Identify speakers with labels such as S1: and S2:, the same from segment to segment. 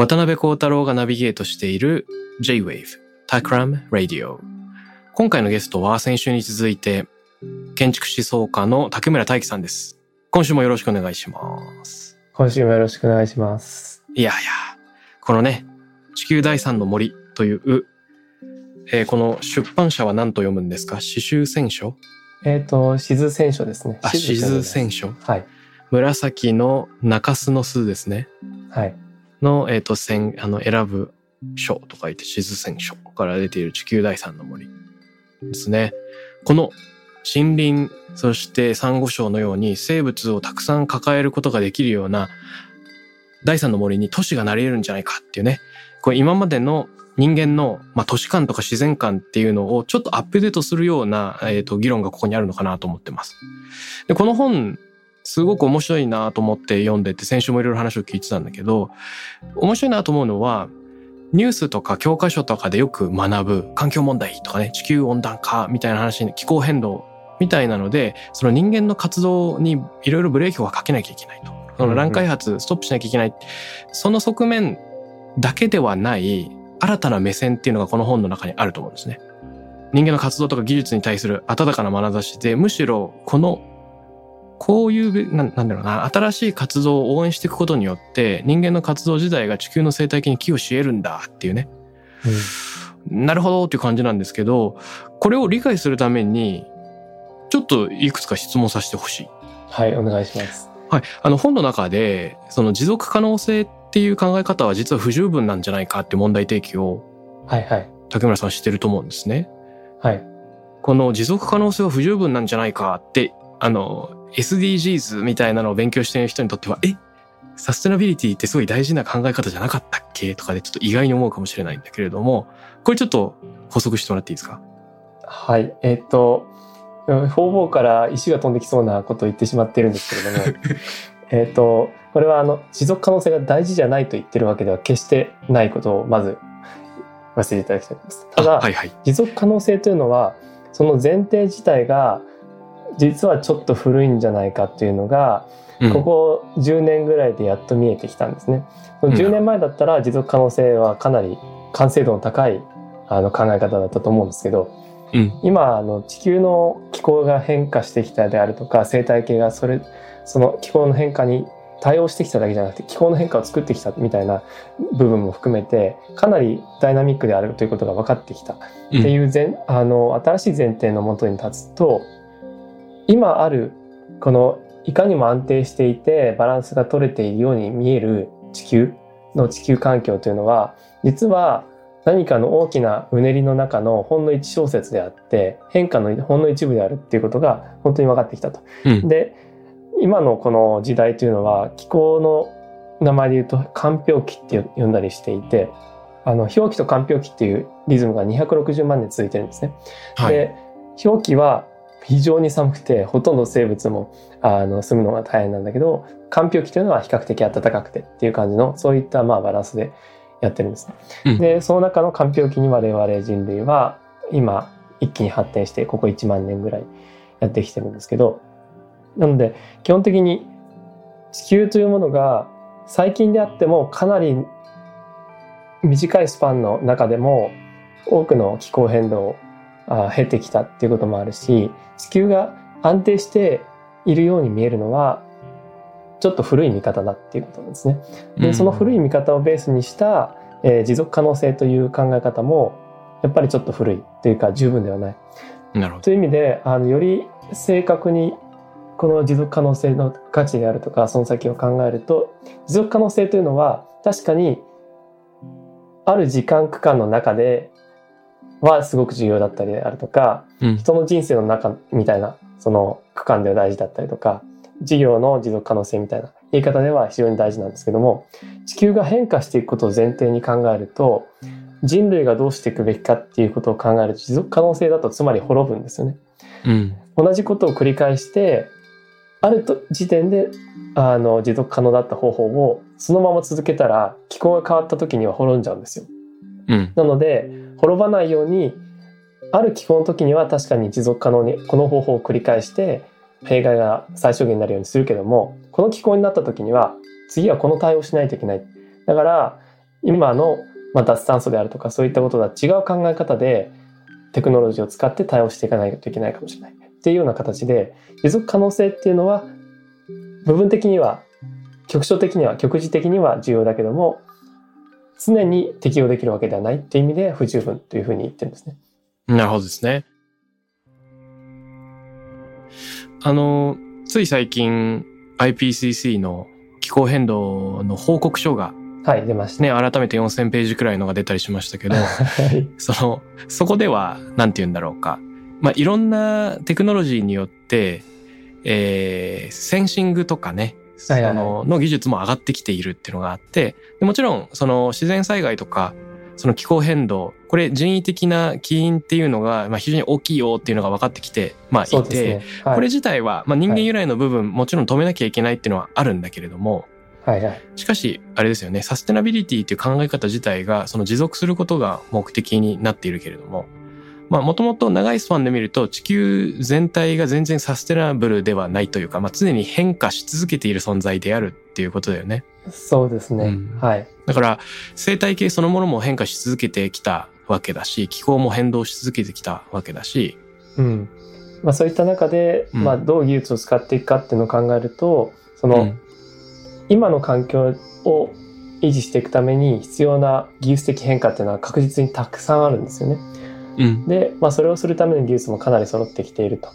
S1: 渡辺幸太郎がナビゲートしている J-Wave Takram Radio 今回のゲストは先週に続いて建築思想家の竹村大樹さんです今週もよろしくお願いします
S2: 今週もよろしくお願いします。
S1: いやいやこのね地球第三の森という、えーこの出版社は何と読むんですか？詩集選書？
S2: えっ、と、静選書ですね。
S1: あ詩図選書
S2: はい。
S1: 紫の中洲の巣ですね
S2: はい。
S1: の、えっ、と、選、あの、選ぶ書と書いて、地図選書から出ている地球第三の森ですね。この森林、そしてサンゴ礁のように生物をたくさん抱えることができるような第三の森に都市がなり得るんじゃないかっていうね。これ今までの人間の、まあ、都市観とか自然観っていうのをちょっとアップデートするような、えー、と議論がここにあるのかなと思ってます。で、この本、すごく面白いなと思って読んでて、先週もいろいろ話を聞いてたんだけど、面白いなと思うのは、ニュースとか教科書とかでよく学ぶ環境問題とかね、地球温暖化みたいな話に気候変動みたいなので、その人間の活動にいろいろブレーキをかけなきゃいけないと。その乱開発ストップしなきゃいけない。その側面だけではない新たな目線っていうのがこの本の中にあると思うんですね。人間の活動とか技術に対する温かな眼差しで、むしろこのこういうべ、なんなんだろうな、新しい活動を応援していくことによって、人間の活動自体が地球の生態系に寄与し得るんだっていうね。なるほどっていう感じなんですけど、これを理解するために、ちょっといくつか質問させてほしい。
S2: はい、お願いします。
S1: はい。あの本の中で、その持続可能性っていう考え方は実は不十分なんじゃないかって問題提起を
S2: はい、はい。
S1: 竹村さんしてると思うんですね。
S2: はい。
S1: この持続可能性は不十分なんじゃないかって、あの、SDGs みたいなのを勉強している人にとっては、え？サステナビリティってすごい大事な考え方じゃなかったっけ？とかでちょっと意外に思うかもしれないんだけれども、これちょっと補足してもらっていいですか？
S2: はい。えっ、と、方々から石が飛んできそうなことを言ってしまってるんですけれども、えっと、これはあの、持続可能性が大事じゃないと言ってるわけでは決してないことをまず言わせていただきたいと思います。ただ、
S1: あはいはい。
S2: 持続可能性というのはその前提自体が実はちょっと古いんじゃないかっていうのが、
S1: うん
S2: ここ10年ぐらいでやっと見えてきたんですね。その10年前だったら持続可能性はかなり完成度の高いあの考え方だったと思うんですけど
S1: うん。
S2: 今あの地球の気候が変化してきたであるとか生態系がそれその気候の変化に対応してきただけじゃなくて気候の変化を作ってきたみたいな部分も含めてかなりダイナミックであるということが分かってきたっていう前、あの新しい前提のもとに立つと今あるこのいかにも安定していてバランスが取れているように見える地球の地球環境というのは実は何かの大きなうねりの中のほんの一小節であって変化のほんの一部であるっていうことが本当に分かってきたと。
S1: うん。
S2: で今のこの時代というのは気候の名前で言うと間氷期って呼んだりしていてあの氷期と間氷期っていうリズムが260万年続いてるんですね。
S1: はい。
S2: で氷期は非常に寒くてほとんど生物もあの住むのが大変なんだけど間氷期というのは比較的暖かくてっていう感じのそういったまあバランスでやってるんですね。
S1: うん
S2: でその中の間氷期に我々人類は今一気に発展してここ1万年ぐらいやってきてるんですけどなので基本的に地球というものが最近であってもかなり短いスパンの中でも多くの気候変動をあ経てきたっていうこともあるし地球が安定しているように見えるのはちょっと古い見方だっていうことなんですね。でその古い見方をベースにした、えー持続可能性という考え方もやっぱりちょっと古いっていうか十分ではない。
S1: なるほど。
S2: という意味で、あの、より正確にこの持続可能性の価値であるとか、その先を考えると、持続可能性というのは確かにある時間区間の中ではすごく重要だったりであるとか、
S1: うん。
S2: 人の人生の中みたいなその区間では大事だったりとか事業の持続可能性みたいな言い方では非常に大事なんですけども地球が変化していくことを前提に考えると人類がどうしていくべきかっていうことを考えると持続可能性だとつまり滅ぶんですよね。
S1: うん。
S2: 同じことを繰り返してあると時点であの持続可能だった方法をそのまま続けたら気候が変わった時には滅んじゃうんですよ。
S1: うん。
S2: なので滅ばないようにある気候の時には確かに持続可能にこの方法を繰り返して弊害が最小限になるようにするけどもこの気候になった時には次はこの対応しないといけない。だから今の、ま、脱炭素であるとかそういったこととは違う考え方でテクノロジーを使って対応していかないといけないかもしれない。っていうような形で持続可能性っていうのは部分的には局所的には局地的には重要だけども常に適用できるわけではないっていう意味で不十分というふうに言ってるんですね。
S1: なるほどですね。あの、つい最近 IPCC の気候変動の報告書が
S2: はい、出ました。
S1: ね、改めて4000ページくらいのが出たりしましたけど、
S2: はい。
S1: その、そこでは、なんて言うんだろうか。まあ、いろんなテクノロジーによって、えー、センシングとかね、そ
S2: はいはいはい
S1: の、の技術も上がってきているっていうのがあって、でもちろん、その自然災害とか、その気候変動、これ人為的な起因っていうのが、まあ、非常に大きいよっていうのが分かってきて、まあ、いて、
S2: ね。はい、
S1: これ自体は、まあ、人間由来の部分、もちろん止めなきゃいけないっていうのはあるんだけれども、
S2: はいはい。
S1: しかし、あれですよね、サステナビリティっていう考え方自体が、その持続することが目的になっているけれども、まあ、もともと長いスパンで見ると、地球全体が全然サステナブルではないというか、まあ、常に変化し続けている存在であるっていうことだよね。
S2: そうですね。
S1: うん
S2: はい。
S1: だから、生態系そのものも変化し続けてきたわけだし、気候も変動し続けてきたわけだし、
S2: うん。まあそういった中で、
S1: うん
S2: まあどう技術を使っていくかっていうのを考えると、その、
S1: うん
S2: 今の環境を維持していくために必要な技術的変化っていうのは確実にたくさんあるんですよね。
S1: うん、
S2: で、まあ、それをするための技術もかなり揃ってきていると。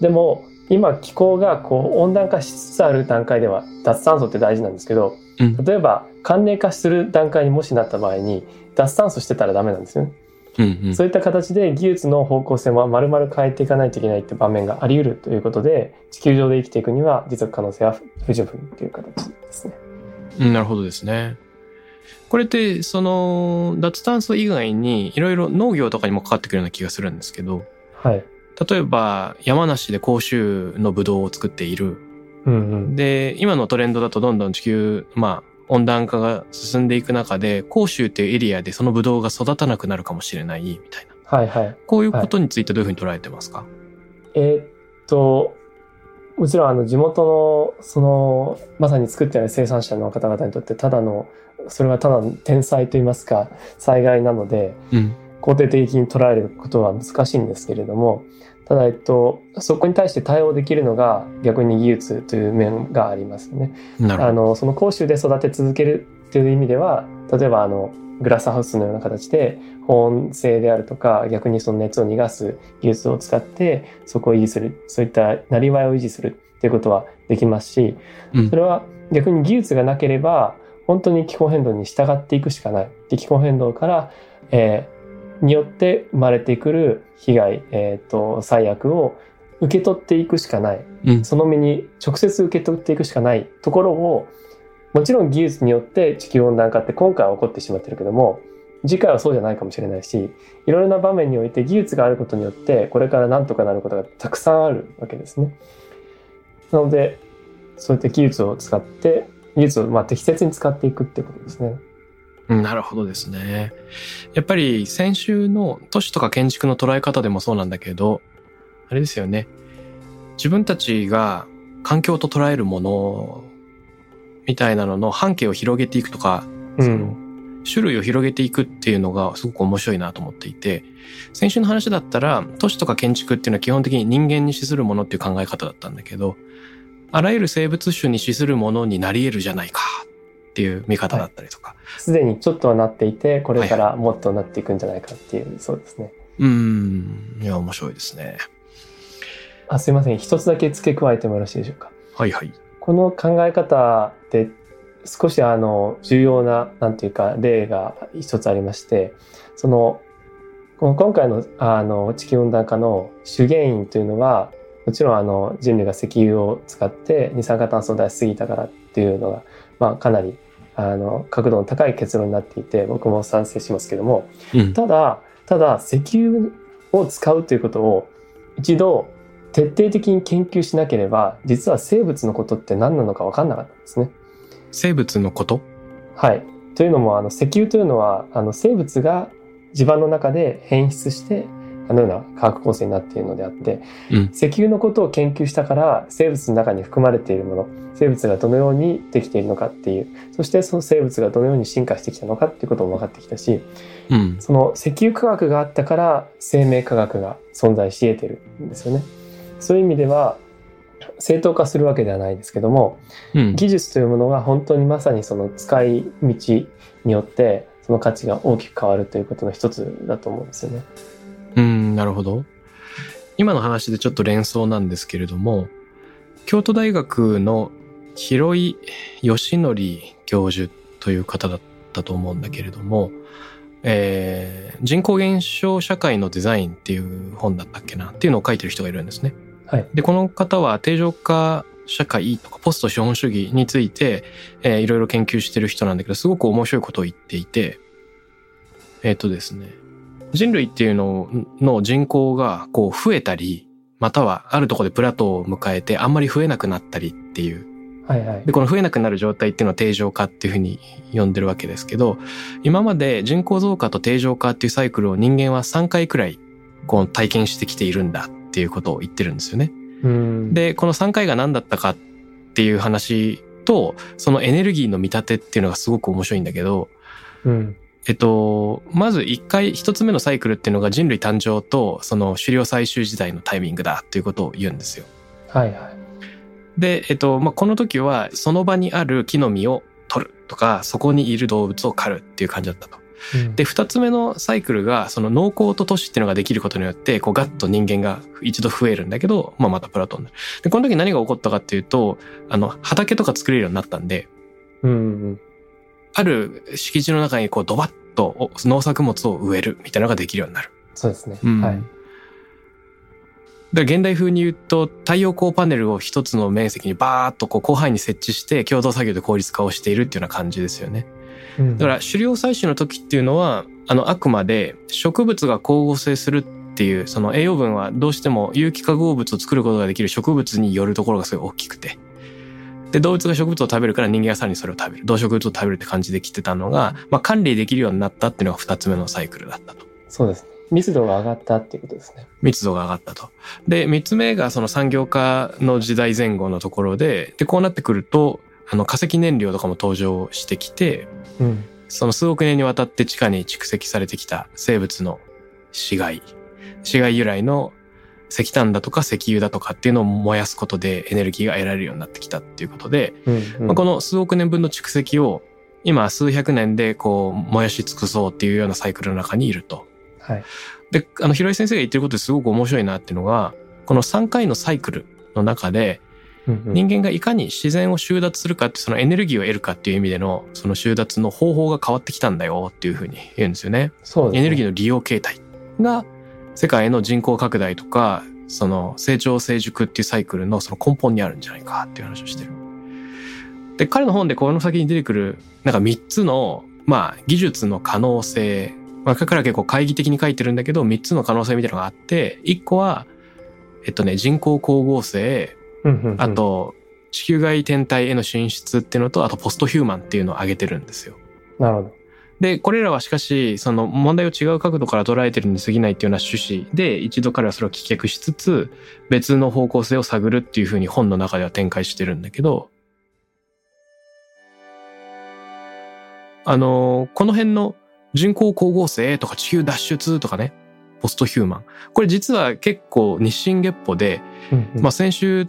S2: でも今気候がこう温暖化しつつある段階では脱炭素って大事なんですけど
S1: うん、
S2: 例えば寒冷化する段階にもしなった場合に脱炭素してたらダメなんですよね。
S1: うん、うん。
S2: そういった形で技術の方向性も丸々変えていかないといけないって場面があり得るということで地球上で生きていくには持続可能性は不十分という形ですね。
S1: うんなるほどですね。これって、その、脱炭素以外に、いろいろ農業とかにもかかってくるような気がするんですけど、
S2: はい。
S1: 例えば、山梨で甲州のブドウを作っている。
S2: うんうん。
S1: で、今のトレンドだとどんどん地球、まあ、温暖化が進んでいく中で、甲州っていうエリアでそのブドウが育たなくなるかもしれない、みたいな。
S2: はいはい。
S1: こういうことについてどういうふうに捉えてますか、
S2: えーっと、もちろんあの地元のそのまさに作ってある生産者の方々にとってただのそれはただの天災といいますか災害なので
S1: うん。
S2: 肯定的に捉えることは難しいんですけれどもただ、えっと、そこに対して対応できるのが逆に技術という面がありますよね。あのその講習で育て続けるっていう意味では例えばあのグラスハウスのような形で保温性であるとか逆にその熱を逃がす技術を使ってそこを維持するそういったなりわいを維持するっていうことはできますし
S1: うん。
S2: それは逆に技術がなければ本当に気候変動に従っていくしかない。で気候変動から、えーによって生まれてくる被害、えー、と最悪を受け取っていくしかない。
S1: うん。
S2: その身に直接受け取っていくしかないところをもちろん技術によって地球温暖化って今回は起こってしまってるけども次回はそうじゃないかもしれないしいろいろな場面において技術があることによってこれから何とかなることがたくさんあるわけですね。なのでそういった技術を使って技術をま適切に使っていくってことですね。
S1: なるほどですね。やっぱり先週の都市とか建築の捉え方でもそうなんだけど、あれですよね。自分たちが環境と捉えるものみたいなのの半径を広げていくとか、その種類を広げていくっていうのがすごく面白いなと思っていて、先週の話だったら都市とか建築っていうのは基本的に人間に資するものっていう考え方だったんだけど、あらゆる生物種に資するものになり得るじゃないかっっていう見方だったりとか。
S2: すでにちょっとはなっていて、これからもっとなっていくんじゃないかっていう、そうですね。
S1: うん。いや、面白いですね。
S2: あ、すいません。一つだけ付け加えてもよろしいでしょうか？
S1: はいはい。
S2: この考え方で少しあの重要ななんていうか例が一つありましてその今回のあの地球温暖化の主原因というのはもちろんあの人類が石油を使って二酸化炭素を出しすぎたからっていうのが、まあ、かなりあの角度の高い結論になっていて僕も賛成しますけども
S1: うん。
S2: ただただ石油を使うということを一度徹底的に研究しなければ実は生物のことって何なのか分かんなかったんですね。
S1: 生物のこと？
S2: はい、というのもあの石油というのはあの生物が地盤の中で変質してあのような化学構成になっているのであって、
S1: うん
S2: 石油のことを研究したから生物の中に含まれているもの生物がどのようにできているのかっていうそしてその生物がどのように進化してきたのかっていうことも分かってきたし
S1: うん。
S2: その石油科学があったから生命科学が存在し得てるんですよね。そういう意味では正当化するわけではないですけども
S1: うん。
S2: 技術というものが本当にまさにその使い道によってその価値が大きく変わるということの一つだと思うんですよね。
S1: うん、なるほど。今の話でちょっと連想なんですけれども、京都大学の広井義則教授という方だったと思うんだけれども、えー人口減少社会のデザインっていう本だったっけなっていうのを書いてる人がいるんですね。
S2: はい。
S1: で、この方は定常化社会とかポスト資本主義について、えーいろいろ研究してる人なんだけど、すごく面白いことを言っていて、えっ、とですね、人類っていうのの人口がこう増えたり、またはあるところでプラトーを迎えてあんまり増えなくなったりっていう
S2: はいはい
S1: で、。この増えなくなる状態っていうのは定常化っていうふうに呼んでるわけですけど、今まで人口増加と定常化っていうサイクルを人間は3回くらいこう体験してきているんだっていうことを言ってるんですよね。
S2: うん。
S1: で、この3回が何だったかっていう話と、そのエネルギーの見立てっていうのがすごく面白いんだけど、
S2: うん。
S1: えっと、まず1回、1つ目のサイクルっていうのが人類誕生とその狩猟採集時代のタイミングだっていうことを言うんですよ。
S2: はいはい。
S1: で、えっと、まあ、この時はその場にある木の実を取るとか、そこにいる動物を狩るっていう感じだったと。
S2: うん
S1: で、二つ目のサイクルが、その農耕と都市っていうのができることによって、こうガッと人間が一度増えるんだけど、まあまたプラトンになる。で、この時何が起こったかっていうと、あの、畑とか作れるようになったんで、
S2: うんうん。
S1: ある敷地の中にこうドバッとお農作物を植えるみたいなのができるようになる。
S2: そうですね。
S1: うん
S2: はい。
S1: で現代風に言うと太陽光パネルを一つの面積にバーッとこう広範囲に設置して共同作業で効率化をしているっていうような感じですよね。
S2: うん
S1: だから狩猟採取の時っていうのはあのあくまで植物が光合成するっていうその栄養分はどうしても有機化合物を作ることができる植物によるところがすごい大きくて。で動物が植物を食べるから人間がさらにそれを食べる動植物を食べるって感じで来てたのが、まあ、管理できるようになったっていうのが二つ目のサイクルだったと。
S2: そうですね。密度が上がったっていうことですね。
S1: 密度が上がったと。で、三つ目がその産業化の時代前後のところで、で、こうなってくると、あの化石燃料とかも登場してきて、
S2: うん。
S1: その数億年にわたって地下に蓄積されてきた生物の死骸、死骸由来の石炭だとか石油だとかっていうのを燃やすことでエネルギーが得られるようになってきたっていうことで、
S2: うん、うん
S1: まあ、この数億年分の蓄積を今数百年でこう燃やし尽くそうっていうようなサイクルの中にいると。
S2: はい。
S1: で、あの、広井先生が言ってることですごく面白いなっていうのが、この3回のサイクルの中で、
S2: うんうん
S1: 人間がいかに自然を収奪するかって、そのエネルギーを得るかっていう意味での、その収奪の方法が変わってきたんだよっていうふうに言うんですよね。
S2: そうですね。
S1: エネルギーの利用形態が、世界への人口拡大とか、その成長成熟っていうサイクルのその根本にあるんじゃないかっていう話をしてる。で、彼の本でこの先に出てくる、なんか3つの、まあ、技術の可能性。まあ、彼は結構懐疑的に書いてるんだけど、3つの可能性みたいなのがあって、1個は、えっとね、人工光合成、あ、と、地球外天体への進出っていうのと、あとポストヒューマンっていうのを挙げてるんですよ。
S2: なるほど。
S1: で、これらはしかし、その問題を違う角度から捉えてるに過ぎないっていうような趣旨で、一度彼はそれを棄却しつつ、別の方向性を探るっていうふうに本の中では展開してるんだけど、あの、この辺の人工光合成とか地球脱出とかね、ポストヒューマン。これ実は結構日進月歩で、まあ先週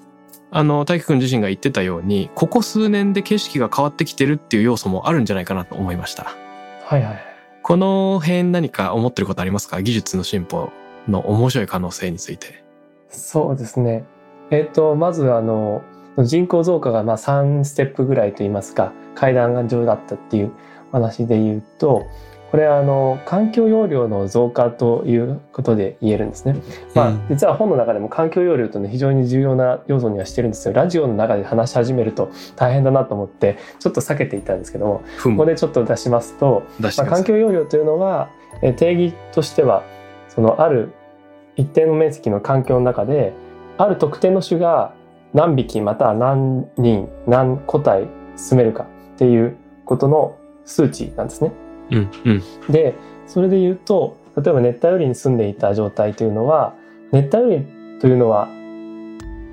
S1: あの大輝くん自身が言ってたようにここ数年で景色が変わってきてるっていう要素もあるんじゃないかなと思いました
S2: はいはい。
S1: この辺何か思ってることありますか？技術の進歩の面白い可能性について
S2: そうですね。えっ、と、まずあの、人口増加がまあ3ステップぐらいといいますか、階段が上だったっていう話で言うと、これはあの環境容量の増加ということで言えるんですね。まあ、実は本の中でも環境容量というのは非常に重要な要素にはしてるんですよ。ラジオの中で話し始めると大変だなと思ってちょっと避けていたんですけども、ここでちょっと出しますと、まあ、環境容量というのは定義としてはそのある一定の面積の環境の中である特定の種が何匹または何人何個体住めるかっていうことの数値なんですね。
S1: うんうん、
S2: でそれで言うと例えば熱帯雨林に住んでいた状態というのは熱帯雨林というのは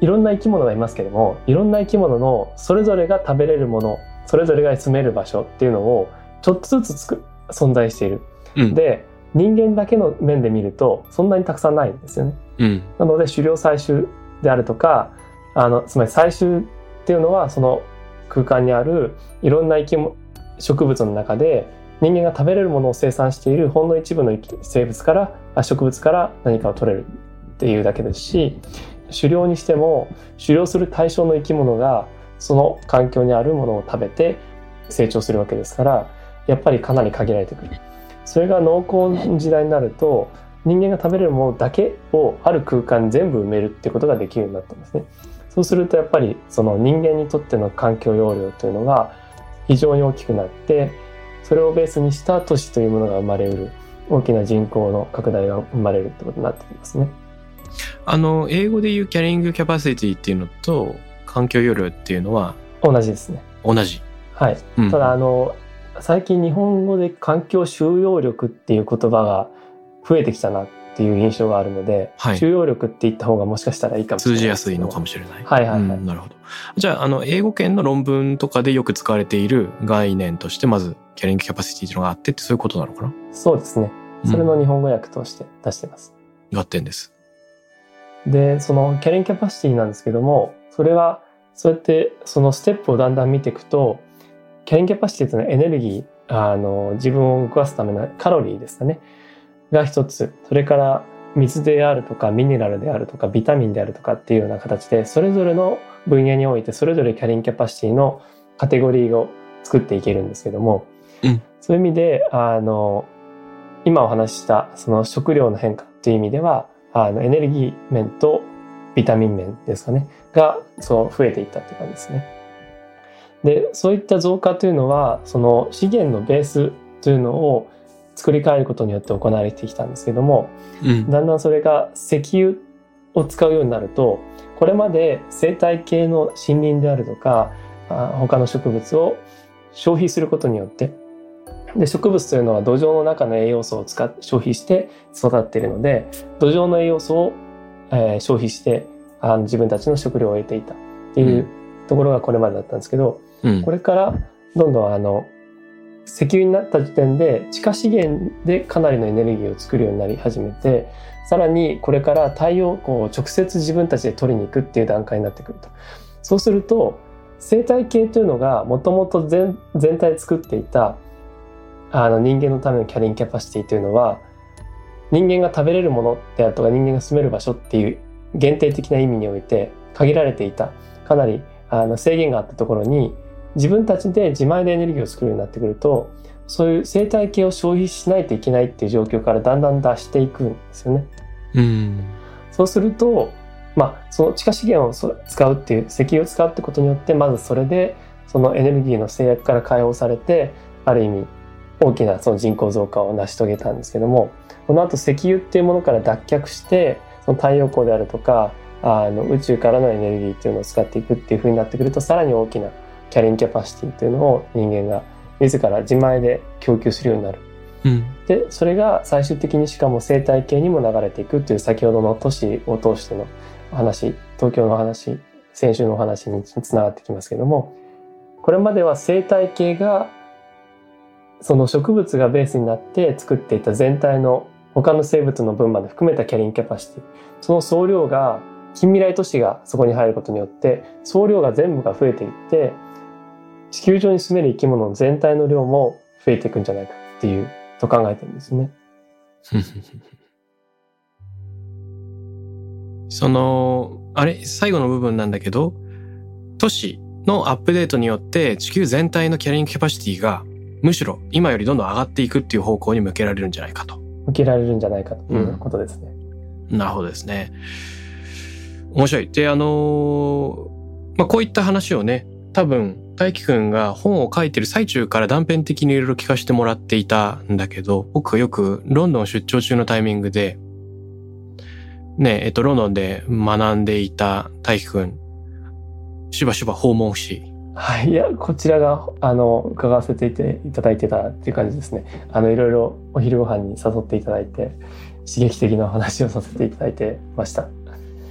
S2: いろんな生き物がいますけどもいろんな生き物のそれぞれが食べれるものそれぞれが住める場所っていうのをちょっとずつつく存在している。うん、で人間だけの面で見るとそんなにたくさんないんですよね。
S1: うん、
S2: なので狩猟採集であるとかあのつまり採集っていうのはその空間にあるいろんな生き物植物の中で人間が食べれるものを生産しているほんの一部の生物から植物から何かを取れるっていうだけですし狩猟にしても狩猟する対象の生き物がその環境にあるものを食べて成長するわけですからやっぱりかなり限られてくる。それが農耕の時代になると人間が食べれるものだけをある空間に全部埋めるってことができるようになったんですね。そうするとやっぱりその人間にとっての環境容量というのが非常に大きくなってそれをベースにした都市というものが生まれうる大きな人口の拡大が生まれるってことになってきますね。
S1: あの英語で言うキャリングキャパシティっていうのと環境容量っていうのは
S2: 同じですね。
S1: 同じ。
S2: はい。うん、ただあの最近日本語で環境収容力っていう言葉が増えてきたなっていう印象があるので、はい、収容力って言った方がもしかしたらいいかもしれない、
S1: 通じやすいのかもしれない。
S2: はいはいはい。うん、
S1: なるほど。じゃあ、あの、英語圏の論文とかでよく使われている概念として、まず、キャリングキャパシティっていうのがあってって、そういうことなのかな？
S2: そうですね。それの日本語訳として出してます。
S1: うん、合点です。
S2: で、そのキャリングキャパシティなんですけども、それは、そうやってそのステップをだんだん見ていくと、キャリングキャパシティというのはエネルギー、あの、自分を動かすためのカロリーですかね。が一つ。それから水であるとかミネラルであるとかビタミンであるとかっていうような形でそれぞれの分野においてそれぞれキャリンキャパシティのカテゴリーを作っていけるんですけども、
S1: うん、
S2: そういう意味であの今お話ししたその食料の変化という意味ではあのエネルギー面とビタミン面ですかねがそう増えていったっていう感じですね。でそういった増加というのはその資源のベースというのを作り変えることによって行われてきたんですけども、うん、だんだんそれが石油を使うようになるとこれまで生態系の森林であるとか他の植物を消費することによってで植物というのは土壌の中の栄養素を使って消費して育っているので土壌の栄養素を、えー、消費してあの自分たちの食料を得ていたっていうところがこれまでだったんですけど、うん、これからどんどんあの石油になった時点で地下資源でかなりのエネルギーを作るようになり始めてさらにこれから太陽光を直接自分たちで取りに行くっていう段階になってくると。そうすると生態系というのがもともと全体で作っていたあの人間のためのキャリンキャパシティというのは人間が食べれるものであるとか人間が住める場所っていう限定的な意味において限られていたかなりあの制限があったところに自分たちで自前でエネルギーを作るようになってくるとそういう生態系を消費しないといけないっていう状況からだんだん脱していくんですよね。
S1: うん、
S2: そうすると、まあ、その地下資源を使うっていう石油を使うってことによってまずそれでそのエネルギーの制約から解放されてある意味大きなその人口増加を成し遂げたんですけどもこの後石油っていうものから脱却してその太陽光であるとかあの宇宙からのエネルギーっていうのを使っていくっていうふうになってくるとさらに大きなキャリンキャパシティというのを人間が自ら自前で供給するようになる。
S1: うん、
S2: でそれが最終的にしかも生態系にも流れていくという先ほどの都市を通しての話東京の話先週の話につながってきますけどもこれまでは生態系がその植物がベースになって作っていた全体の他の生物の分まで含めたキャリンキャパシティその総量が近未来都市がそこに入ることによって総量が全部が増えていって地球上に住める生き物の全体の量も増えていくんじゃないかっていうと考えてるんですね。
S1: その、あれ、最後の部分なんだけど、都市のアップデートによって地球全体のキャリングキャパシティがむしろ今よりどんどん上がっていくっていう方向に向けられるんじゃないかと。
S2: 向けられるんじゃないかということですね。
S1: うん、なるほどですね。面白い。で、あのまあ、こういった話をね、多分、大輝くんが本を書いてる最中から断片的にいろいろ聞かせてもらっていたんだけど、僕はよくロンドン出張中のタイミングで、ね、えっと、ロンドンで学んでいた大輝くん、しばしば訪問し。
S2: はい、いや、こちらが、あの、伺わせていただいてたっていう感じですね。あの、いろいろお昼ご飯に誘っていただいて、刺激的なお話をさせていただいてました。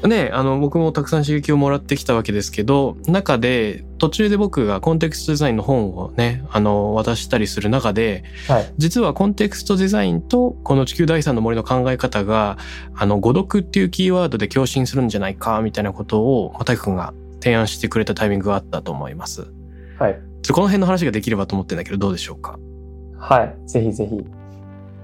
S1: ね、あの、僕もたくさん刺激をもらってきたわけですけど、中で、途中で僕がコンテクストデザインの本をね、あの、渡したりする中で、はい、実はコンテクストデザインとこの地球第三の森の考え方が、あの、誤読っていうキーワードで共振するんじゃないか、みたいなことを、またくんが提案してくれたタイミングがあったと思います。
S2: はい。
S1: この辺の話ができればと思ってんだけど、どうでしょうか？
S2: はい。ぜひぜひ。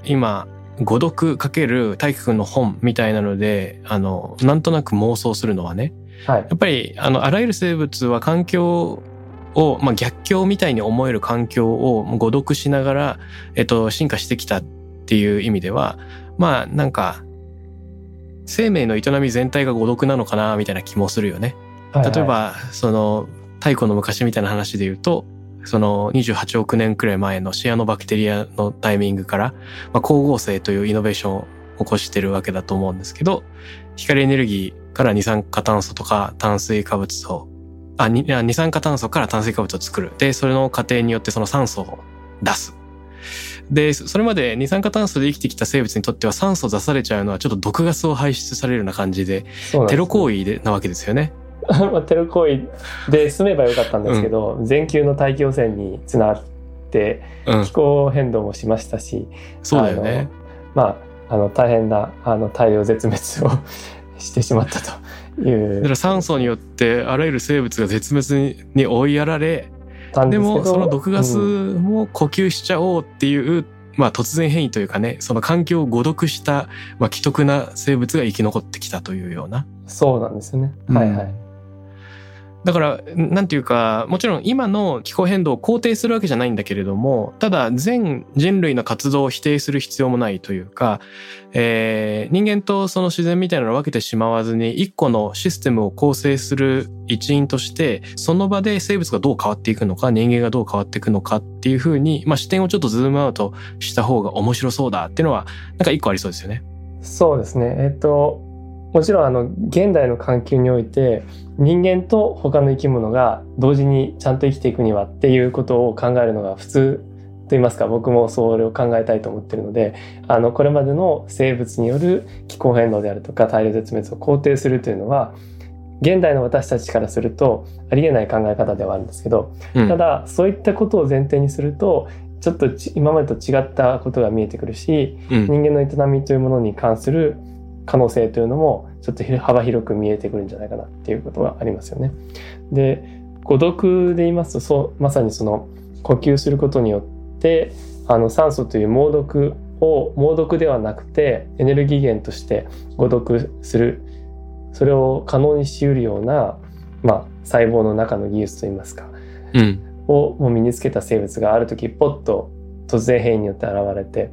S1: 今、誤読かける大輝くんの本みたいなので、あの、なんとなく妄想するのはね、はい、やっぱり、あの、あらゆる生物は環境を、まあ、逆境みたいに思える環境を誤読しながら、えっと、進化してきたっていう意味では、まあ、なんか、生命の営み全体が誤読なのかな、みたいな気もするよね。はいはい、例えば、その、太古の昔みたいな話で言うと、その28億年くらい前のシアノバクテリアのタイミングから、まあ、光合成というイノベーションを起こしてるわけだと思うんですけど、光エネルギーから二酸化炭素とか炭水化物を、あ、二酸化炭素から炭水化物を作る。で、それの過程によってその酸素を出す。で、それまで二酸化炭素で生きてきた生物にとっては酸素出されちゃうのはちょっと毒ガスを排出されるような感じで、テロ行為でなわけですよね。
S2: テロ行為で済めばよかったんですけど、うん、全球の大気汚染につながって気候変動もしましたし、うん、
S1: そうだよね。
S2: まああの大変なあの大量絶滅を してしまったという。
S1: だから酸素によってあらゆる生物が絶滅に追いやられでもその毒ガスも呼吸しちゃおうっていう、うん、まあ突然変異というかねその環境を誤読した、まあ、奇特な生物が生き残ってきたというような。
S2: そうなんですね、はいはい
S1: だから、なんていうか、もちろん今の気候変動を肯定するわけじゃないんだけれども、ただ全人類の活動を否定する必要もないというか、えー、人間とその自然みたいなのを分けてしまわずに、一個のシステムを構成する一員として、その場で生物がどう変わっていくのか、人間がどう変わっていくのかっていうふうに、まあ視点をちょっとズームアウトした方が面白そうだっていうのは、なんか一個ありそうですよね。
S2: そうですね。えっと、もちろんあの現代の環境において人間と他の生き物が同時にちゃんと生きていくにはっていうことを考えるのが普通と言いますか僕もそれを考えたいと思ってるのであのこれまでの生物による気候変動であるとか大量絶滅を肯定するというのは現代の私たちからするとありえない考え方ではあるんですけど、うん、ただそういったことを前提にするとちょっと今までと違ったことが見えてくるし、うん、人間の営みというものに関する可能性というのもちょっと幅広く見えてくるんじゃないかなっていうことがありますよね。で誤読で言いますとそうまさにその呼吸することによってあの酸素という猛毒を猛毒ではなくてエネルギー源として誤読する。それを可能にしうるような、まあ、細胞の中の技術といいますか、
S1: うん、
S2: をもう身につけた生物がある時ポッと突然変異によって現れて。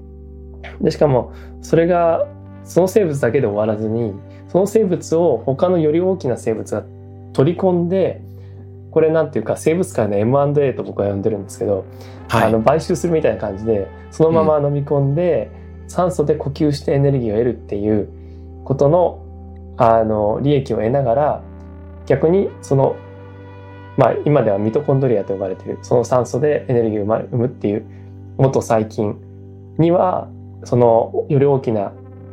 S2: でしかもそれがその生物だけで終わらずにその生物を他のより大きな生物が取り込んでこれなんていうか生物界の M&A と僕は呼んでるんですけど、はい、あの買収するみたいな感じでそのまま飲み込んで、うん、酸素で呼吸してエネルギーを得るっていうことのあの利益を得ながら逆にそのまあ今ではミトコンドリアと呼ばれているその酸素でエネルギーを生むっていう元細菌にはそのより大きな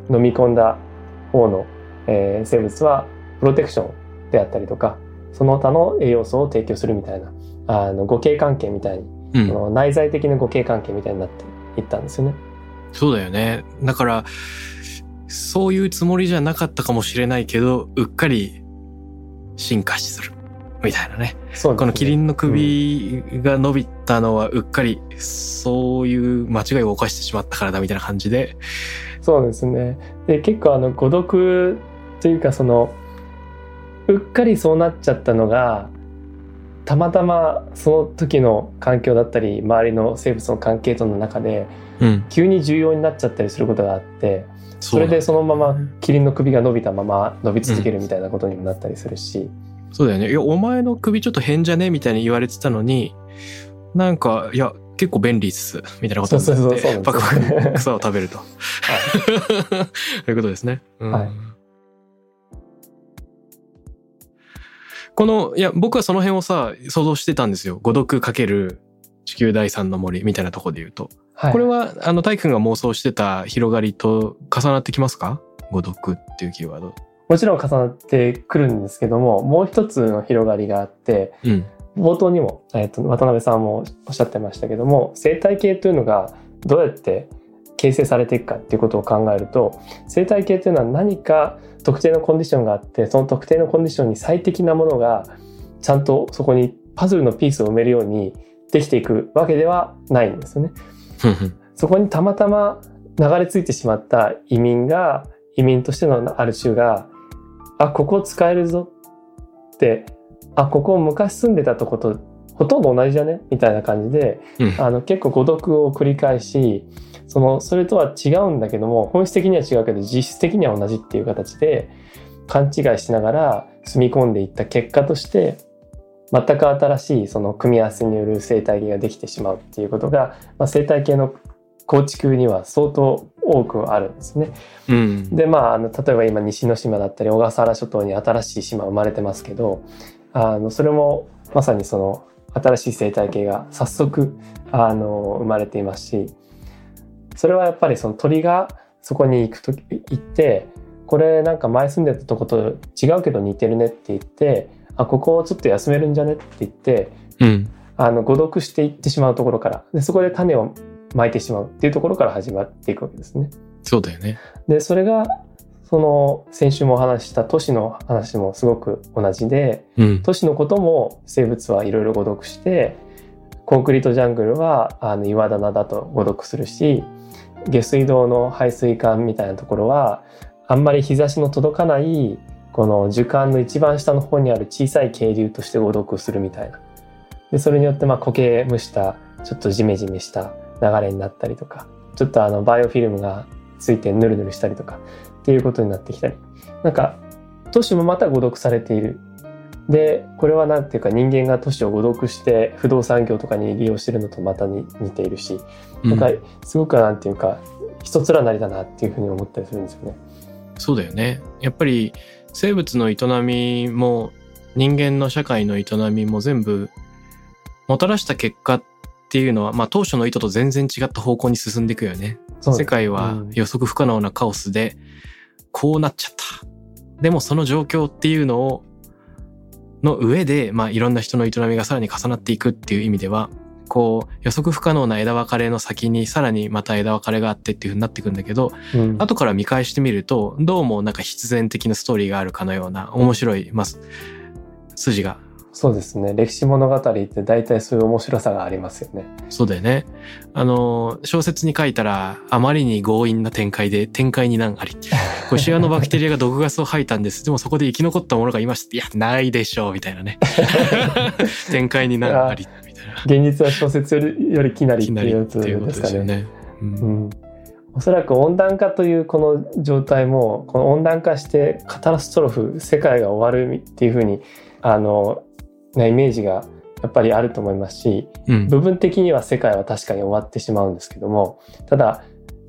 S2: 飲み込んだ方の、えー、生物はプロテクションであったりとかその他の栄養素を提供するみたいなあの互恵関係みたいに、うん、の内在的な互恵関係みたいになっていったんですよね。
S1: そうだよね。だからそういうつもりじゃなかったかもしれないけどうっかり進化する。みたいなね。
S2: そね
S1: このキリンの首が伸びたのはうっかりそういう間違いを犯してしまったからだみたいな感じで。
S2: そうですね。で結構あの誤読というかそのうっかりそうなっちゃったのがたまたまその時の環境だったり周りの生物の関係との中で
S1: うん。
S2: 急に重要になっちゃったりすることがあってそれでそのままキリンの首が伸びたまま伸び続けるみたいなことにもなったりするし、
S1: そうだよね。いや、お前の首ちょっと変じゃね？みたいに言われてたのに、なんか、いや、結構便利っす。みたいなことになって、パクパク草を食べると。そういうことですね。うん
S2: はい
S1: この、いや、僕はその辺をさ、想像してたんですよ。誤読かける地球第三の森みたいなところで言うと。
S2: はい
S1: これは、あの、大輝くんが妄想してた広がりと重なってきますか？誤読っていうキーワード。
S2: もちろん重なってくるんですけどももう一つの広がりがあって
S1: うん。
S2: 冒頭にも、えー、と渡辺さんもおっしゃってましたけども生態系というのがどうやって形成されていくかっていうことを考えると生態系というのは何か特定のコンディションがあってその特定のコンディションに最適なものがちゃんとそこにパズルのピースを埋めるようにできていくわけではないんですよね。そこにたまたま流れ着いてしまった移民が移民としてのある種があここ使えるぞってあここ昔住んでたとことほとんど同じじゃね？みたいな感じで
S1: うん
S2: あの結構誤読を繰り返しそのそれとは違うんだけども本質的には違うけど実質的には同じっていう形で勘違いしながら住み込んでいった結果として全く新しいその組み合わせによる生態系ができてしまうっていうことが、まあ、生態系の構築には相当多くあるんですね。
S1: うん。
S2: でまああの例えば今西之島だったり小笠原諸島に新しい島生まれてますけどあのそれもまさにその新しい生態系が早速あの生まれていますしそれはやっぱりその鳥がそこに行くと行ってこれなんか前住んでたとこと違うけど似てるねって言ってあここをちょっと休めるんじゃねって言って
S1: うん。
S2: あの誤読していってしまうところからでそこで種をまいてしまうっていうところから始まっていくわけですね。
S1: そうだよね。
S2: でそれがその先週もお話しした都市の話もすごく同じで
S1: うん。
S2: 都市のことも生物はいろいろ誤読してコンクリートジャングルはあの岩棚だと誤読するし下水道の排水管みたいなところはあんまり日差しの届かないこの樹幹の一番下の方にある小さい渓流として誤読するみたいな。でそれによってまあ苔むしたちょっとジメジメした流れになったりとかちょっとあのバイオフィルムがついてヌルヌルしたりとかっていうことになってきたりなんか都市もまた誤読されているでこれは何ていうか人間が都市を誤読して不動産業とかに利用してるのとまたに似ているしなんかすごくなんていうか一つらなりだなっていうふうに思ったりするんですよね。
S1: そうだよね。やっぱり生物の営みも人間の社会の営みも全部もたらした結果っていうのは、まあ当初の意図と全然違った方向に進んでいくよね。世界は
S2: うん
S1: 予測不可能なカオスで、こうなっちゃった。でもその状況っていうのを、の上で、まあいろんな人の営みがさらに重なっていくっていう意味では、こう予測不可能な枝分かれの先にさらにまた枝分かれがあってっていう風になっていくんだけど、
S2: うん
S1: 後から見返してみると、どうもなんか必然的なストーリーがあるかのような面白い、まあ、筋が、
S2: そうですね歴史物語って大体そういう面白さがありますよね。
S1: そうだよね。あの、小説に書いたら、あまりに強引な展開で、展開に難あり。これシアノバクテリアが毒ガスを吐いたんです。でもそこで生き残ったものがいました。いや、ないでしょう、みたいなね。展開に難あり、みたいな。
S2: 現実は小説よりよりきなりって
S1: い
S2: うやつでかね。
S1: ですすよね。うん
S2: うん、おそらく温暖化というこの状態もこの温暖化してカタストロフ世界が終わるっていうふうにあの、ね、イメージがやっぱりあると思いますし
S1: うん。
S2: 部分的には世界は確かに終わってしまうんですけどもただ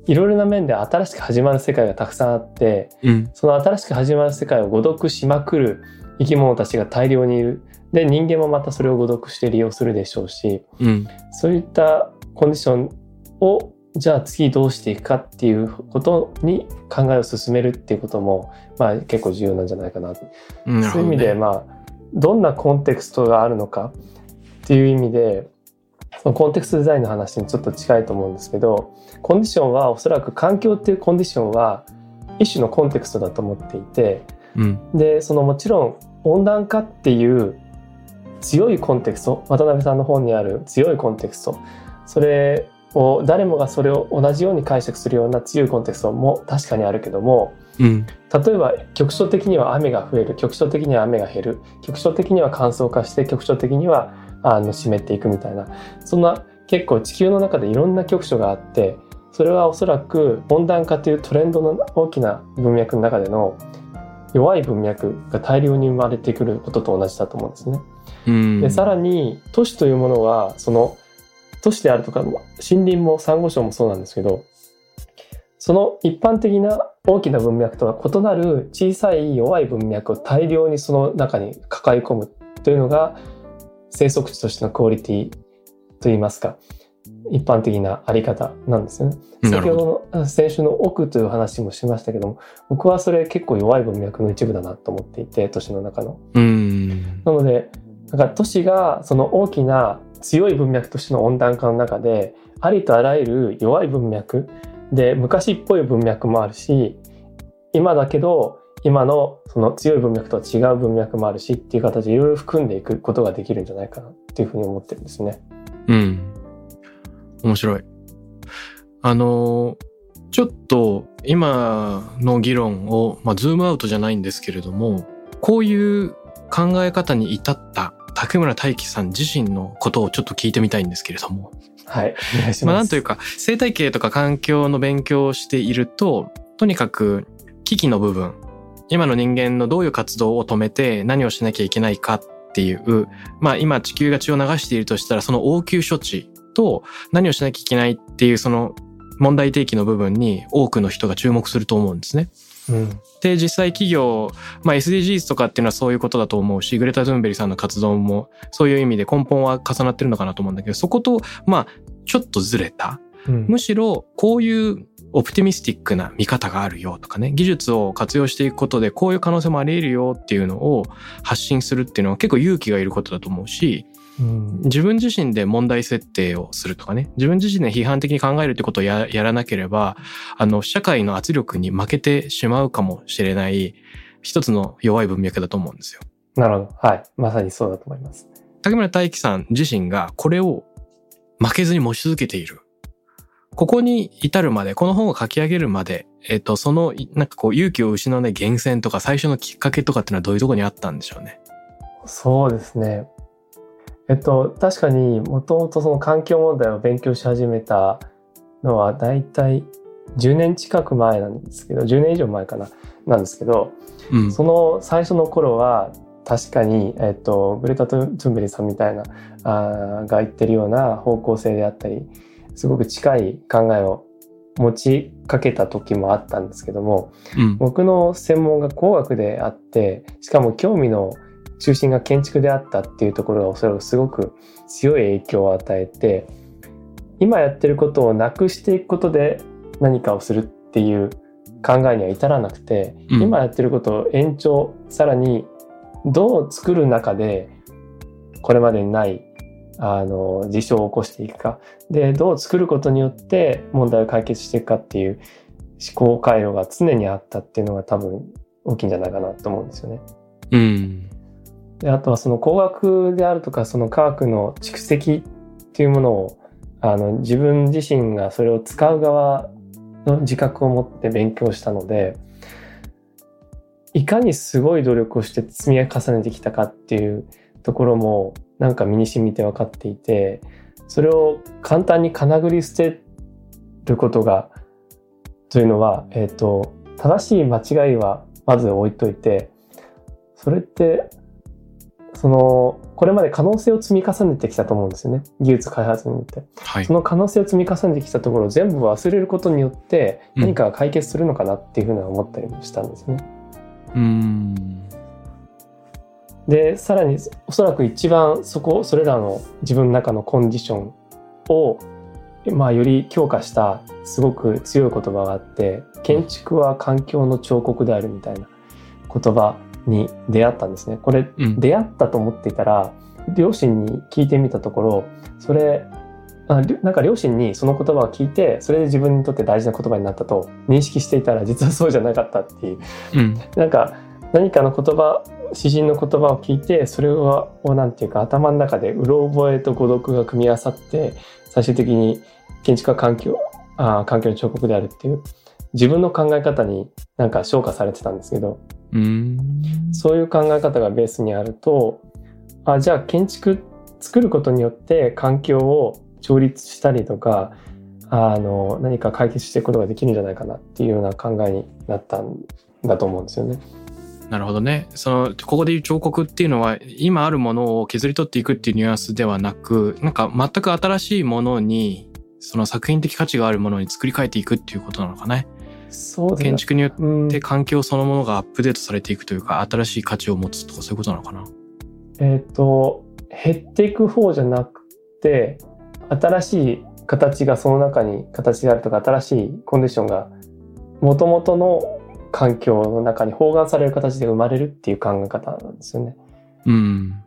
S2: いろいろな面で新しく始まる世界がたくさんあって
S1: うん。
S2: その新しく始まる世界を誤読しまくる生き物たちが大量にいる。で人間もまたそれを誤読して利用するでしょうし
S1: うん。
S2: そういったコンディションをじゃあ次どうしていくかっていうことに考えを進めるっていうことも、まあ、結構重要なんじゃないかなと。そういう意味で、まあ、どんなコンテクストがあるのかっていう意味でそのコンテクストデザインの話にちょっと近いと思うんですけどコンディションはおそらく環境っていうコンディションは一種のコンテクストだと思っていて
S1: うん。
S2: でそのもちろん温暖化っていう強いコンテクスト渡辺さんの本にある強いコンテクストそれを誰もがそれを同じように解釈するような強いコンテクストも確かにあるけども
S1: うん。
S2: 例えば局所的には雨が増える局所的には雨が減る局所的には乾燥化して局所的にはあの湿っていくみたいなそんな結構地球の中でいろんな局所があってそれはおそらく温暖化というトレンドの大きな文脈の中での弱い文脈が大量に生まれてくることと同じだと思うんですね。
S1: うん。
S2: でさらに都市というものはその都市であるとか森林もサンゴ礁もそうなんですけどその一般的な大きな文脈とは異なる小さい弱い文脈を大量にその中に抱え込むというのが生息地としてのクオリティといいますか一般的なあり方なんですよね。先
S1: ほど。
S2: の先週の奥という話もしましたけども僕はそれ結構弱い文脈の一部だなと思っていて都市の中の。
S1: うん。
S2: なのでだから都市がその大きな強い文脈としての温暖化の中でありとあらゆる弱い文脈で昔っぽい文脈もあるし今だけど今のその強い文脈とは違う文脈もあるしっていう形でいろいろ含んでいくことができるんじゃないかなっていうふうに思ってるんですね。
S1: うん。面白い。あのちょっと今の議論を、まあ、ズームアウトじゃないんですけれども、こういう考え方に至った竹村大樹さん自身のことをちょっと聞いてみたいんですけれども。
S2: はい、お願いします。
S1: まあなんというか、生態系とか環境の勉強をしていると、とにかく危機の部分、今の人間のどういう活動を止めて何をしなきゃいけないかっていう、まあ今地球が血を流しているとしたらその応急処置と何をしなきゃいけないっていうその問題提起の部分に多くの人が注目すると思うんですね。
S2: うん、
S1: で、実際企業、まあ SDGs とかっていうのはそういうことだと思うし、グレタ・トゥンベリさんの活動もそういう意味で根本は重なってるのかなと思うんだけど、そこと、まあ、ちょっとずれた。
S2: うん
S1: むしろ、こういうオプティミスティックな見方があるよとかね、技術を活用していくことでこういう可能性もあり得るよっていうのを発信するっていうのは結構勇気がいることだと思うし、
S2: うん
S1: 自分自身で問題設定をするとかね、自分自身で批判的に考えるってことをややらなければ、あの、社会の圧力に負けてしまうかもしれない一つの弱い文脈だと思うんですよ。
S2: なるほど。はい。まさにそうだと思います。
S1: 竹村大樹さん自身がこれを負けずに持ち続けている。ここに至るまで、この本を書き上げるまで、えっと、その、なんかこう、勇気を失わない源泉とか最初のきっかけとかっていうのはどういうところにあったんでしょうね。
S2: そうですね。えっと、確かにもともとその環境問題を勉強し始めたのは大体10年近く前なんですけど、10年以上前かな、なんですけど、
S1: うん。
S2: その最初の頃は確かに、えっと、グレタ・トゥンベリさんみたいなあーが言ってるような方向性であったり、すごく近い考えを持ちかけた時もあったんですけども、
S1: うん。
S2: 僕の専門が工学であってしかも興味の中心が建築であったっていうところがおそらくすごく強い影響を与えて今やってることをなくしていくことで何かをするっていう考えには至らなくて、
S1: うん
S2: 今やってることを延長さらにどう作る中でこれまでにないあの事象を起こしていくかでどう作ることによって問題を解決していくかっていう思考回路が常にあったっていうのが多分大きいんじゃないかなと思うんですよね。
S1: うん。
S2: であとはその工学であるとかその科学の蓄積っていうものをあの自分自身がそれを使う側の自覚を持って勉強したのでいかにすごい努力をして積み重ねてきたかっていうところもなんか身に染みて分かっていてそれを簡単にかなぐり捨てることがというのは、えー、と正しい間違いはまず置いといてそれってそのこれまで可能性を積み重ねてきたと思うんですよね技術開発によって
S1: はい
S2: そ。の可能性を積み重ねてきたところを全部忘れることによって
S1: うん
S2: 何かが解決するのかなっていうふうには思ったりもしたんですね。
S1: うん。
S2: でさらにおそらく一番そこそれらの自分の中のコンディションを、まあ、より強化したすごく強い言葉があって建築は環境の彫刻であるみたいな言葉に出会ったんですね。これ
S1: うん。
S2: 出会ったと思っていたら両親に聞いてみたところそれなんか両親にその言葉を聞いてそれで自分にとって大事な言葉になったと認識していたら実はそうじゃなかったっていう
S1: うん。
S2: なんか何かの言葉詩人の言葉を聞いてそれを何て言うか頭の中でうろ覚えと誤読が組み合わさって最終的に建築は環境あ環境の彫刻であるっていう自分の考え方になんか昇華されてたんですけど
S1: うん
S2: そういう考え方がベースにあるとあじゃあ建築作ることによって環境を調律したりとかあの何か解決していくことができるんじゃないかなっていうような考えになったんだと思うんですよね。
S1: なるほどね。その、ここでいう彫刻っていうのは、今あるものを削り取っていくっていうニュアンスではなく、なんか全く新しいものに、その作品的価値があるものに作り変えていくっていうことなのかね。
S2: そう。
S1: 建築によ
S2: うん
S1: って環境そのものがアップデートされていくというか、新しい価値を持つとかそういうことなのかな？
S2: えっ、と、減っていく方じゃなくて、新しい形がその中に形であるとか、新しいコンディションが、もともとの環境の中に包含される形で生まれるっていう考え方なんですよね。
S1: うん。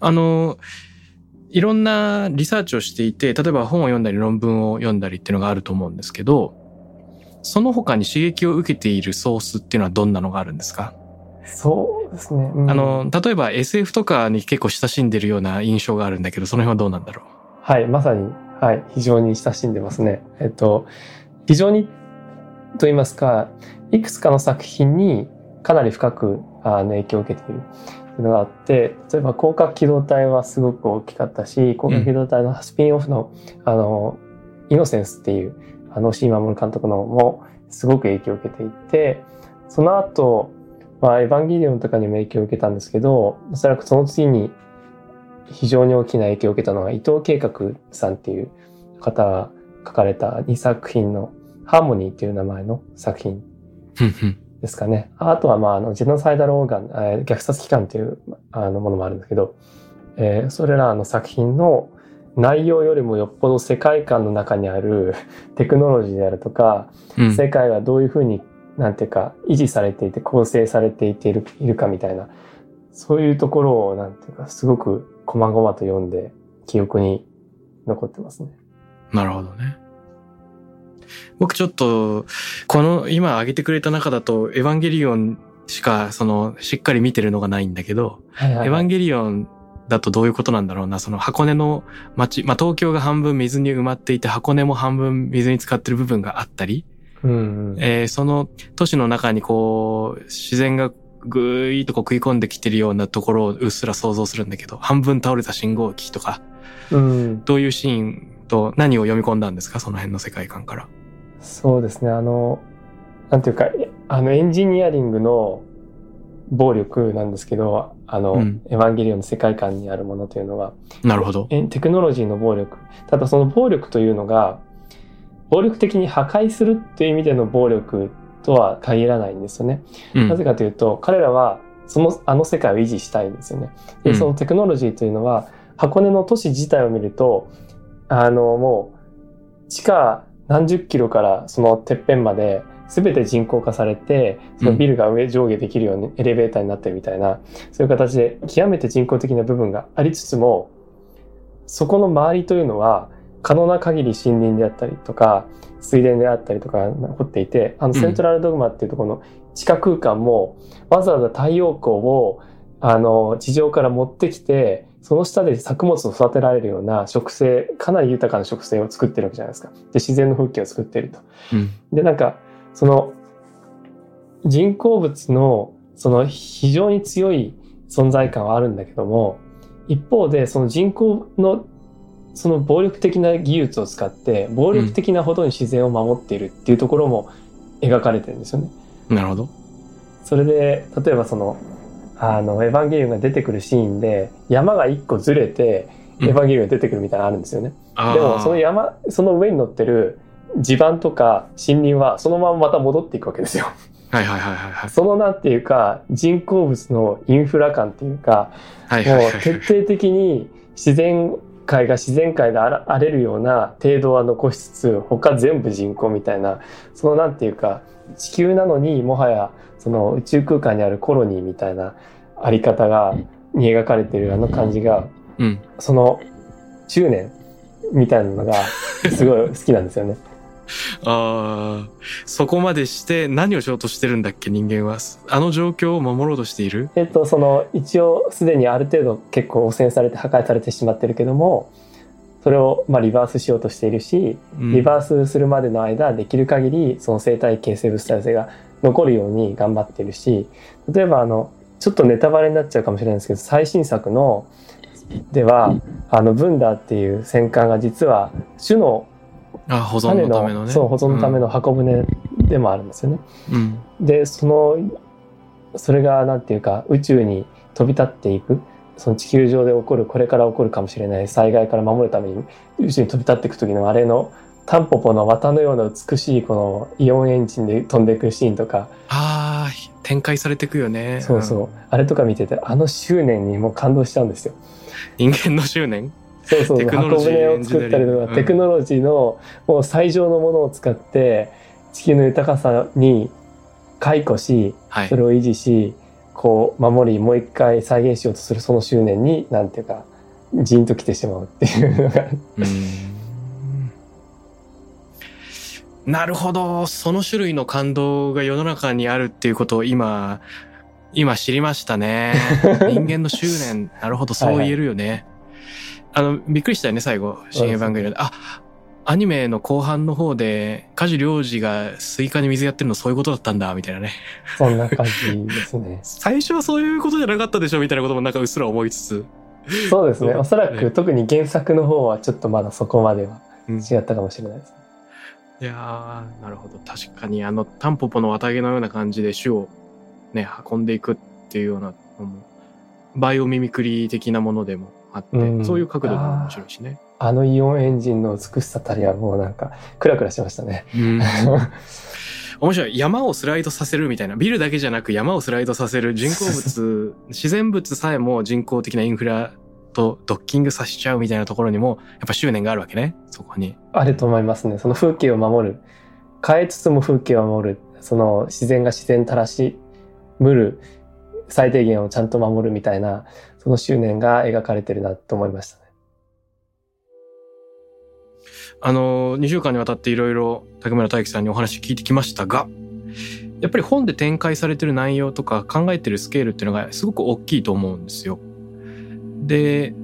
S1: あの、いろんなリサーチをしていて、例えば本を読んだり論文を読んだりっていうのがあると思うんですけど、その他に刺激を受けているソースっていうのはどんなのがあるんですか、
S2: そうですね。うん。
S1: あの、例えば SF とかに結構親しんでるような印象があるんだけど、その辺はどうなんだろ
S2: はい、まさに、はい、非常に親しんでますね。えっと、非常に、と言いますか、いくつかの作品にかなり深くあの影響を受けている。というのがあって、例えば広角機動隊はすごく大きかったし、広角機動隊のスピンオフの、あの、イノセンスっていう、あの、新守監督のもすごく影響を受けていて、その後、まあ、エヴァンゲリオンとかにも影響を受けたんですけど、おそらくその次に非常に大きな影響を受けたのは伊藤計画さんっていう方が書かれた2作品のハーモニーっていう名前の作品ですかね。あとは、まあ、あの、ジェノサイダルオーガン、えー虐殺機関っていうあのものもあるんですけど、えーそれらの作品の内容よりもよっぽど世界観の中にあるテクノロジーであるとか、
S1: うん
S2: 世界がどういうふうになんていうか維持されていて構成されていているいるかみたいなそういうところをなんていうかすごく細々と読んで記憶に残ってますね。
S1: なるほどね。僕ちょっと、この今挙げてくれた中だと、エヴァンゲリオンしか、その、しっかり見てるのがないんだけど、
S2: はいはい
S1: エヴァンゲリオンだとどういうことなんだろうな。その箱根の街、まあ、東京が半分水に埋まっていて、箱根も半分水に浸かってる部分があったり、
S2: うんうん
S1: えーその都市の中にこう、自然がぐーっとこう食い込んできてるようなところをうっすら想像するんだけど、半分倒れた信号機とか、
S2: うん、
S1: どういうシーンと何を読み込んだんですかその辺の世界観から。
S2: そうですねあのなんていうかえあのエンジニアリングの暴力なんですけどあの、
S1: うん
S2: エヴァンゲリオンの世界観にあるものというのは
S1: なるほど。
S2: えテクノロジーの暴力ただその暴力というのが暴力的に破壊するっていう意味での暴力とは限らないんですよね。
S1: うん
S2: なぜかというと彼らはそのあの世界を維持したいんですよね。で
S1: うん
S2: そのテクノロジーというのは箱根の都市自体を見るとあのもう地下何十キロからそのてっぺんまで全て人工化されてそのビルが上上下できるようにエレベーターになってるみたいな、そういう形で極めて人工的な部分がありつつもそこの周りというのは可能な限り森林であったりとか水田であったりとか残っていてあの
S1: うん。
S2: セントラルドグマっていうところの地下空間もわざわざ太陽光をあの地上から持ってきてその下で作物を育てられるような植生かなり豊かな植生を作ってるわけじゃないですか。で自然の風景を作っていると。
S1: うん。
S2: でなんかその人工物のその非常に強い存在感はあるんだけども一方でその人工のその暴力的な技術を使って暴力的なほどに自然を守っているっていうところも描かれてるんですよね。
S1: なるほど。
S2: それで例えばそのあのエヴァンゲリオンが出てくるシーンで山が一個ずれて
S1: うん
S2: エヴァンゲリオンが出てくるみたいなのあるんですよね。
S1: あー
S2: でもその山その上に乗ってる地盤とか森林はそのまままた戻っていくわけですよ。
S1: はいはいはいはいはい。
S2: そのなんていうか人工物のインフラ感っていうかも
S1: はいはいはいはい。
S2: う徹底的に自然界が自然界で荒れるような程度は残しつつ他全部人工みたいなそのなんていうか地球なのにもはやその宇宙空間にあるコロニーみたいなあり方がに描かれてるあの感じが
S1: うん。
S2: その執念みたいなのがすごい好きなんですよね。
S1: ああ、そこまでして何をしようとしてるんだっけ、人間は。あの状況を守ろうとしている？
S2: えっと、その、一応、すでにある程度結構汚染されて破壊されてしまってるけども、それを、まあ、リバースしようとしているし、
S1: うん
S2: リバースするまでの間、できる限り、その生態系生物多様性が残るように頑張ってるし、例えば、あの、ちょっとネタバレになっちゃうかもしれないんですけど、最新作の、では、あの、ブンダーっていう戦艦が実は、種の
S1: あ、保存
S2: 種の
S1: のためのね。
S2: そう保存のための箱舟でもあるんですよね。
S1: うん。
S2: でそのそれがなんていうか宇宙に飛び立っていくその地球上で起こるこれから起こるかもしれない災害から守るために宇宙に飛び立っていく時のあれのタンポポの綿のような美しいこのイオンエンジンで飛んでいくシーンとか
S1: ああ、展開されていくよね。
S2: そうそう、あれとか見ててあの執念にもう感動しちゃうんですよ。
S1: うん。人間の執念？
S2: そうそう
S1: テクノロジー
S2: 箱舟を作ったりとか、テクノロジーのもう最上のものを使って地球の豊かさに解雇し
S1: はい
S2: そ。れを維持しこう守りもう一回再現しようとするその執念になんていうかじんときてしまうっていうのが
S1: うんなるほど。その種類の感動が世の中にあるっていうことを今、今知りましたね。人間の執念。なるほど、そう言えるよね。あの、びっくりしたよね、最後。新エヴァンゲリオンで。あ、アニメの後半の方で、加持リョウジがスイカに水やってるのそういうことだったんだ、みたいなね。
S2: そんな感じですね。
S1: 最初はそういうことじゃなかったでしょ、みたいなこともなんかうっすら思いつつ。
S2: そうですねおそらく特に原作の方はちょっとまだそこまでは
S1: うん
S2: 違ったかもしれないです。
S1: いやー、なるほど。確かに、あの、タンポポの綿毛のような感じで種をね、運んでいくっていうようなのも、バイオミミクリー的なものでもあって、
S2: うん
S1: そういう角度も面白いしね。
S2: あのイオンエンジンの美しさたりはもうなんかクラクラしましたね。
S1: うん。面白い。山をスライドさせるみたいな。ビルだけじゃなく山をスライドさせる人工物、自然物さえも人工的なインフラとドッキングさせちゃうみたいなところにも、やっぱ執念があるわけね。そこに。
S2: あると思いますね。その風景を守る。変えつつも風景を守る。その自然が自然たらしむる最低限をちゃんと守るみたいな、その執念が描かれてるなと思いましたね。
S1: あの、2週間にわたっていろいろ竹村大樹さんにお話聞いてきましたが、やっぱり本で展開されてる内容とか考えてるスケールっていうのがすごく大きいと思うんですよ。で、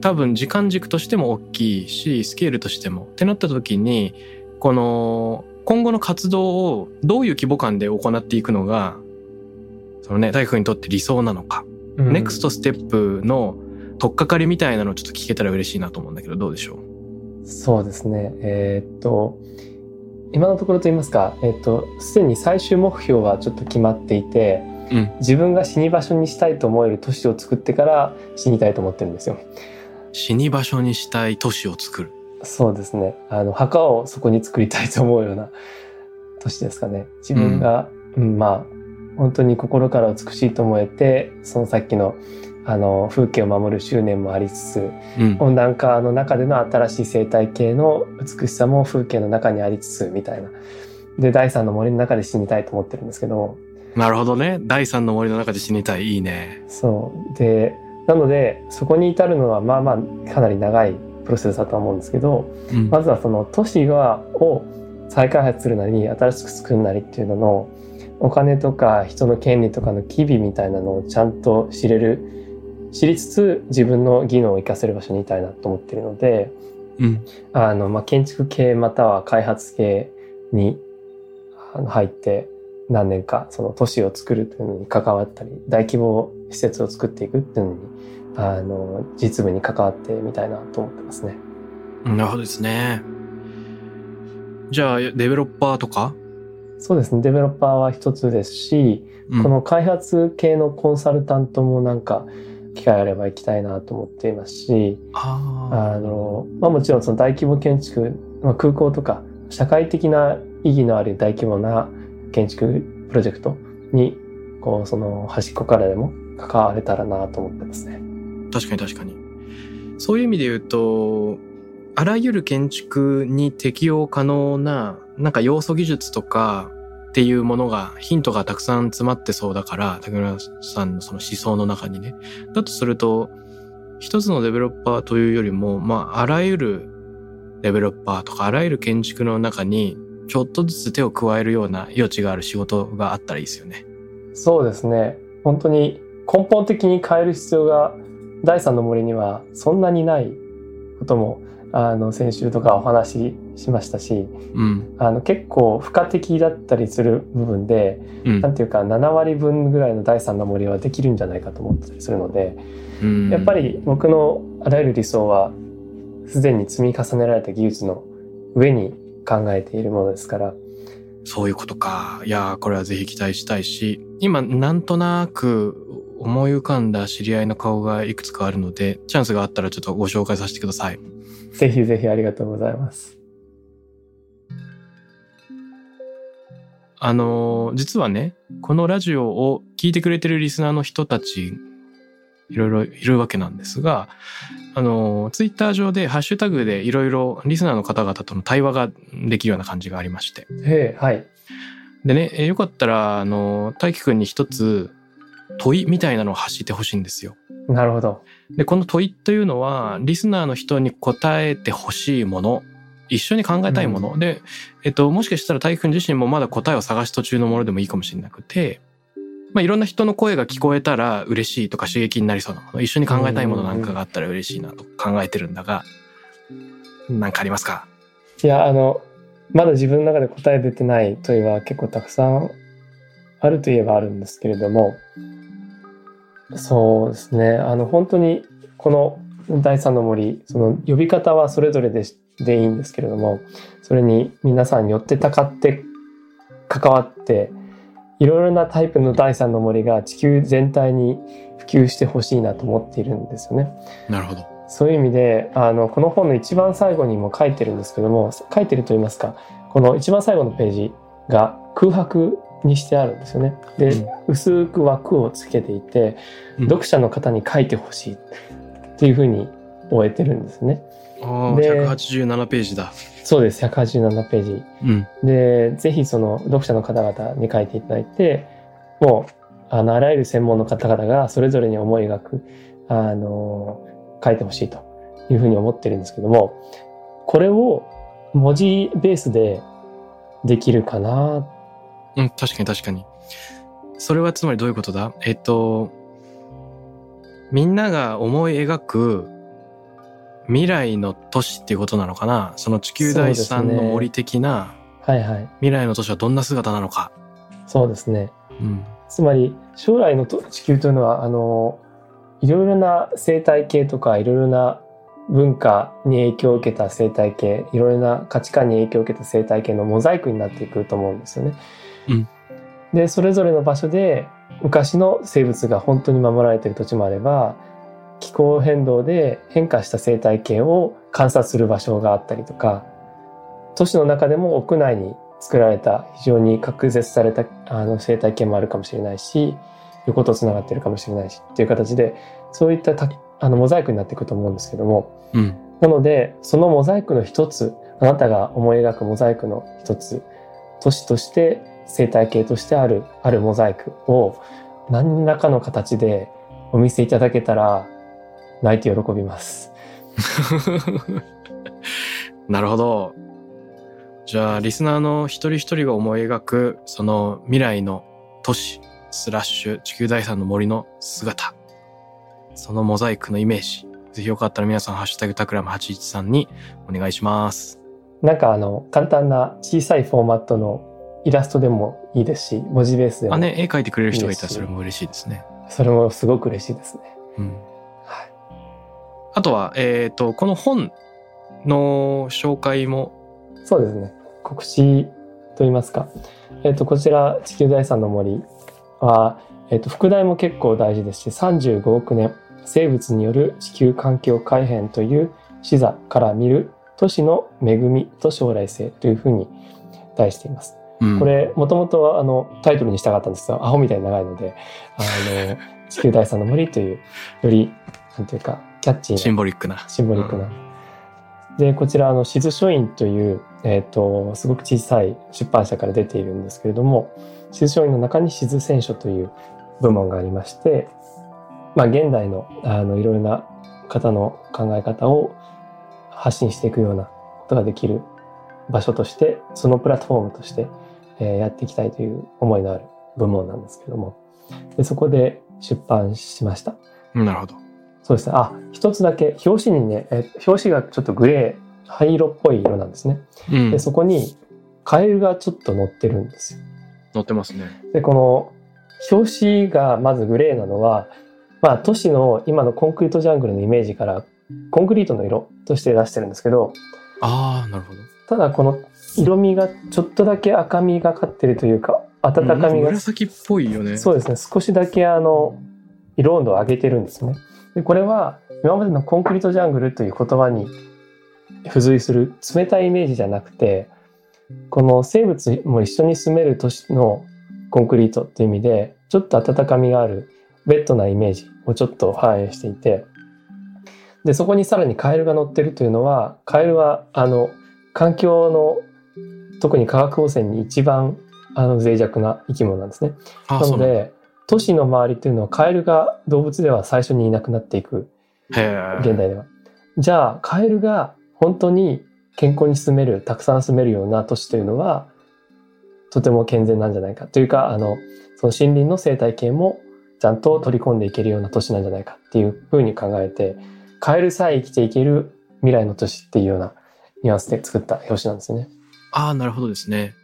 S1: 多分時間軸としても大きいし、スケールとしても。ってなった時に、この今後の活動をどういう規模感で行っていくのが、そのね、大工にとって理想なのか、
S2: うん
S1: ネクストステップの取っかかりみたいなのをちょっと聞けたら嬉しいなと思うんだけど、どうでしょう？
S2: そうですね。えーっと、今のところと言いますか、えーっと、すでに最終目標はちょっと決まっていて、
S1: うん
S2: 自分が死に場所にしたいと思える都市を作ってから死にたいと思ってるんですよ。
S1: 死に場所にしたい都市を作る。
S2: そうですね。あの、墓をそこに作りたいと思うような都市ですかね。自分が、うんまあ、本当に心から美しいと思えて、そのさっきの、あの、風景を守る執念もありつつ、
S1: うん。
S2: 温暖化の中での新しい生態系の美しさも風景の中にありつつ、みたいな。で、第三の森の中で死にたいと思ってるんですけど、
S1: なるほどね。第三の森の中で死にたい。いいね。
S2: そう。で、なので、そこに至るのは、まあまあ、かなり長いプロセスだと思うんですけど、
S1: うん。
S2: まずはその都市がを再開発するなり新しく作るなりっていうののお金とか人の権利とかの機微みたいなのをちゃんと知れる知りつつ自分の技能を活かせる場所にいたいなと思っているので
S1: うん。
S2: あの、まあ、建築系または開発系にあの入って何年かその都市を作るというのに関わったり大規模施設を作っていくっていうのにあの実務に関わってみたいなと思ってますね。
S1: なるほどですね。じゃあ、デベロッパーとか、
S2: そうですね。デベロッパーは一つですし、
S1: うん
S2: この開発系のコンサルタントもなんか機会あれば行きたいなと思っていますし、
S1: あ
S2: あの、まあもちろんその大規模建築、まあ、空港とか社会的な意義のある大規模な建築プロジェクトに、こうその端っこからでも関われたらなと思ってますね。
S1: 確かに確かに。そういう意味で言うと、あらゆる建築に適用可能な、なんか要素技術とかっていうものが、ヒントがたくさん詰まってそうだから、竹村さんのその思想の中にね。だとすると、一つのデベロッパーというよりも、まあ、あらゆるデベロッパーとか、あらゆる建築の中に、ちょっとずつ手を加えるような余地がある仕事があったらいいですよね。
S2: そうですね。本当に根本的に変える必要が第三の森にはそんなにないこともあの先週とかお話ししましたし、
S1: うん。
S2: あの結構付加的だったりする部分で、
S1: うん
S2: なんていうか7割分ぐらいの第三の森はできるんじゃないかと思ったりするので、
S1: うん
S2: やっぱり僕のあらゆる理想はすでに積み重ねられた技術の上に考えているものですから、
S1: そういうことか。いやー、これはぜひ期待したいし、今、なんとなく思い浮かんだ知り合いの顔がいくつかあるので、チャンスがあったらちょっとご紹介させてください。
S2: ぜひぜひありがとうございます。
S1: あのー実はね、このラジオを聞いてくれてるリスナーの人たち、いろいろいるわけなんですが、あのーツイッター上でハッシュタグでいろいろリスナーの方々との対話ができるような感じがありまして。
S2: へえ、はい。
S1: でね、えーよかったら、あのー大輝くんに一つ問いみたいなのを発してほしいんですよ。
S2: なるほど。
S1: で、この問いというのは、リスナーの人に答えてほしいもの、一緒に考えたいもの、で、えっと、もしかしたら大輝くん自身もまだ答えを探し途中のものでもいいかもしれなくて、まあ、いろんな人の声が聞こえたら嬉しいとか刺激になりそうなもの、一緒に考えたいものなんかがあったら嬉しいなと考えてるんだが、なんかありますか？
S2: いや、あの、まだ自分の中で答え出てない問いは結構たくさんあるといえばあるんですけれども、そうですね。あの、本当にこの第三の森、その呼び方はそれぞれででいいんですけれども、それに皆さんによってたかって関わって、いろいろなタイプの第三の森が地球全体に普及してほしいなと思っているんですよね。
S1: なるほど。
S2: そういう意味で、あの、この本の一番最後にも書いてるんですけども、書いてると言いますか、この一番最後のページが空白にしてあるんですよね。で、
S1: うん
S2: 薄く枠をつけていて、
S1: うん
S2: 読者の方に書いてほしいっていうふうに終えてるんですね。
S1: ああ、
S2: で
S1: 187ページだ。
S2: そうです、187ページ。
S1: うん。
S2: で、ぜひその読者の方々に書いていただいて、もう、あの、あらゆる専門の方々がそれぞれに思い描く、あの、書いてほしいというふうに思ってるんですけども、これを文字ベースでできるかな？
S1: うん、確かに確かに。それはつまりどういうことだ？えっと、みんなが思い描く未来の都市っていうことなのかな？その地球第三の森的な
S2: はいはい。
S1: 未来の都市はどんな姿なのか。
S2: そうですね。
S1: うん。
S2: つまり、将来のと地球というのは、あの、いろいろな生態系とか、いろいろな文化に影響を受けた生態系、いろいろな価値観に影響を受けた生態系のモザイクになっていくと思うんですよね。
S1: うん
S2: で、それぞれの場所で昔の生物が本当に守られている土地もあれば、気候変動で変化した生態系を観察する場所があったりとか、都市の中でも屋内に作られた非常に隔絶されたあの生態系もあるかもしれないし、横とつながっているかもしれないしっていう形で、そういったたあのモザイクになっていくと思うんですけども、
S1: うん。
S2: なので、そのモザイクの一つ、あなたが思い描くモザイクの一つ、都市として生態系としてある、あるモザイクを何らかの形でお見せいただけたら、泣いて喜びます。
S1: なるほど。じゃあ、リスナーの一人一人が思い描く、その未来の都市、スラッシュ、地球第三の森の姿。そのモザイクのイメージ。ぜひよかったら皆さん、ハッシュタグタクラム813にお願いします。
S2: なんかあの、簡単な小さいフォーマットのイラストでもいいですし、文字ベースでも、
S1: あ、ね、絵描いてくれる人がいたら
S2: いいです
S1: それも嬉しいですね。
S2: それもすごく嬉しいですね。
S1: うん。
S2: はい。
S1: あとは、えっ、と、この本の紹介も、
S2: そうですね。告知と言いますか。えっ、と、こちら、地球第三の森は、えっ、と、副題も結構大事ですし、35億年、生物による地球環境改変という視座から見る都市の恵みと将来性というふうに題しています。
S1: うん
S2: これ、もともとあの、タイトルにしたかったんですが、アホみたいに長いので、あの、地球第三の森という、より、なんていうか、キャッチーな
S1: シンボリックな。
S2: シンボリックな。で、こちら、あの、静書院という、えっ、と、すごく小さい出版社から出ているんですけれども、静書院の中に静選書という部門がありまして、まあ、現代の、あの、いろいろな方の考え方を発信していくようなことができる場所としてそのプラットフォームとして、えー、やっていきたいという思いのある部門なんですけどもでそこで出版しました。
S1: なるほど。
S2: そうですね。あ、一つだけ表紙にね、え表紙がちょっとグレー灰色っぽい色なんですね。うん、でそこにカエルがちょっと乗ってるんですよ。
S1: 乗ってますね。
S2: でこの表紙がまずグレーなのは、まあ、都市の今のコンクリートジャングルのイメージからコンクリートの色として出してるんですけど
S1: ああなるほど
S2: ただこの色味がちょっとだけ赤みがかってるというか温かみが
S1: 紫っぽいよね
S2: そうですね少しだけあの色温度を上げてるんですねでこれは今までのコンクリートジャングルという言葉に付随する冷たいイメージじゃなくてこの生物も一緒に住める都市のコンクリートっていう意味でちょっと温かみがあるベッドなイメージをちょっと反映していてでそこにさらにカエルが乗ってるというのはカエルはあの環境の特に化学汚染に一番あの脆弱な生き物なんですね。なので都市の周りというのはカエルが動物では最初にいなくなっていく現代では。じゃあカエルが本当に健康に住めるたくさん住めるような都市というのはとても健全なんじゃないかというかあのその森林の生態系もちゃんと取り込んでいけるような都市なんじゃないかっていうふうに考えてカエルさえ生きていける未来の都市っていうようなニュアンスで作った表紙なんですね。
S1: ああなるほどですね。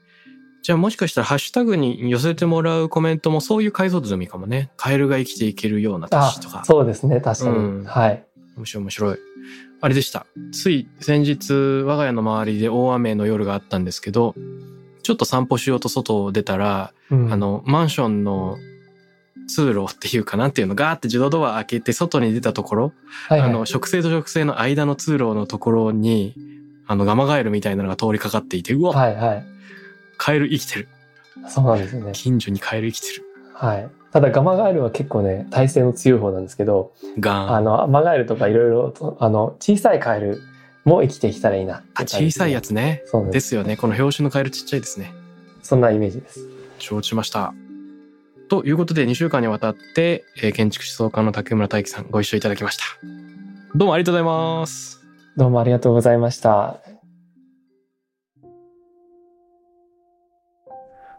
S1: じゃあもしかしたらハッシュタグに寄せてもらうコメントもそういう解像度でもいいかもね。カエルが生きていけるような都市とか。
S2: そうですね確かに、うん、はい。
S1: 面白い面白い。あれでした。つい先日我が家の周りで大雨の夜があったんですけど、ちょっと散歩しようと外を出たら、うん、あの、マンションの通路っていうかなんていうのガーって自動ドア開けて外に出たところ、はいはい、あの、植生と植生の間の通路のところに、あの、ガマガエルみたいなのが通りかかっていて、うわ、はいはい、カエル生きてる。
S2: そうなんですね。
S1: 近所にカエル生きてる。
S2: はい。ただガマガエルは結構ね、耐性の強い方なんですけど、ガあの、アマガエルとかいろいろあの、小さいカエルも生きてきたらいいな、
S1: あ、小さいやつね。そうですよね。この表紙のカエルちっちゃいですね。
S2: そんなイメージです。
S1: 承知しました。ということで2週間にわたって、えー、建築思想家の竹村大樹さんご一緒いただきました。どうもありがとうございます。
S2: どうもありがとうございました。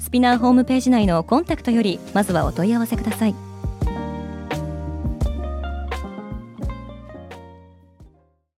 S3: スピナーホームページ内のコンタクトよりまずはお問い合わせください。